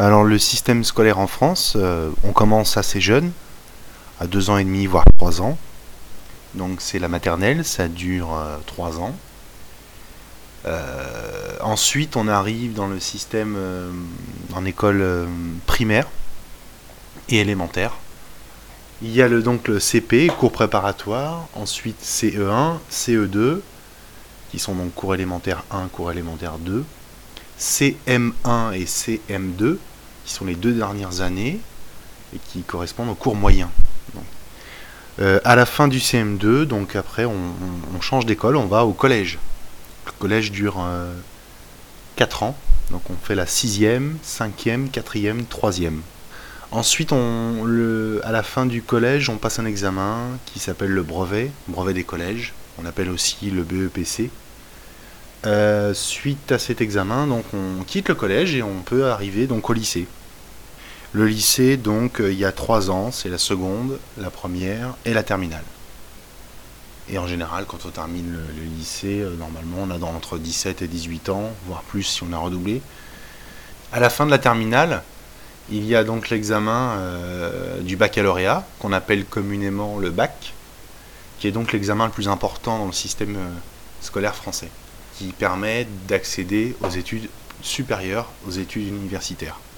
Alors le système scolaire en France, euh, on commence assez jeune, à 2 ans et demi, voire 3 ans. Donc c'est la maternelle, ça dure 3 ans. Euh, ensuite, on arrive dans le système euh, en école euh, primaire et élémentaire. Il y a le, donc le CP, cours préparatoire, ensuite CE1, CE2, qui sont donc cours élémentaire 1, cours élémentaire 2, CM1 et CM2, sont les deux dernières années et qui correspondent au cours moyen. à la fin du CM2, donc après on change d'école, on va au collège. Le collège dure 4 euh, ans, donc on fait la 6e, 5e, 4e, 3e. Ensuite, à la fin du collège, on passe un examen qui s'appelle le brevet, brevet des collèges. On appelle aussi le BEPC. Euh, suite à cet examen, donc on quitte le collège et on peut arriver donc au lycée. Le lycée, donc, euh, il y a trois ans, c'est la seconde, la première et la terminale. Et en général, quand on termine le, lycée, euh, normalement, on a dans, entre 17 et 18 ans, voire plus si on a redoublé. À la fin de la terminale, il y a donc l'examen euh, du baccalauréat, qu'on appelle communément le bac, qui est donc l'examen le plus important dans le système scolaire français, qui permet d'accéder aux études supérieures, aux études universitaires.